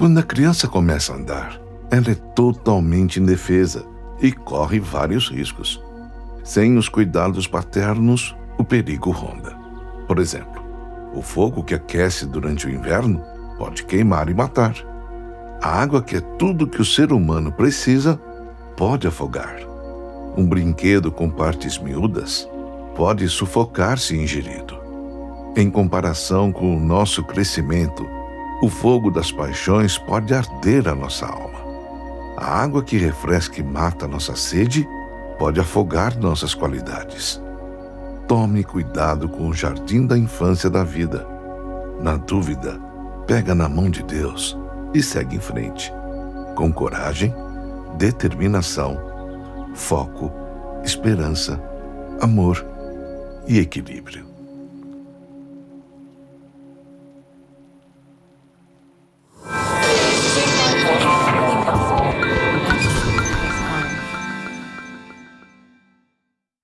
Quando a criança começa a andar, ela é totalmente indefesa e corre vários riscos. Sem os cuidados paternos, o perigo ronda. Por exemplo, o fogo que aquece durante o inverno pode queimar e matar. A água, que é tudo que o ser humano precisa, pode afogar. Um brinquedo com partes miúdas pode sufocar se ingerido. Em comparação com o nosso crescimento, o fogo das paixões pode arder a nossa alma. A água que refresca e mata nossa sede pode afogar nossas qualidades. Tome cuidado com o jardim da infância da vida. Na dúvida, pega na mão de Deus e segue em frente. Com coragem, determinação, foco, esperança, amor e equilíbrio.